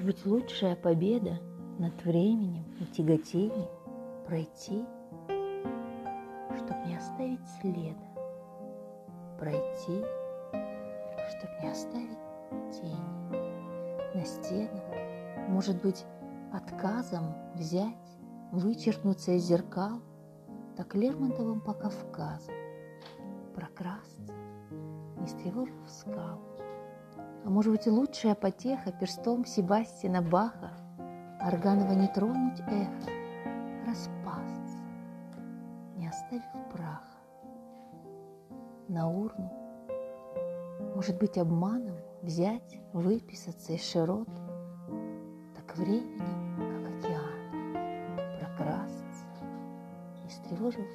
быть, лучшая победа над временем и тяготением пройти, чтоб не оставить следа, пройти, чтоб не оставить тени на стенах, может быть, отказом взять, вычеркнуться из зеркал, так Лермонтовым по Кавказу прокрасться, не стревожив скал. А может быть, лучшая потеха перстом Себастьяна Баха? Органово не тронуть эхо, распасться, не оставив праха. На урну, может быть, обманом взять, выписаться из широт, так временем, как океан, прокрасться, не стревожив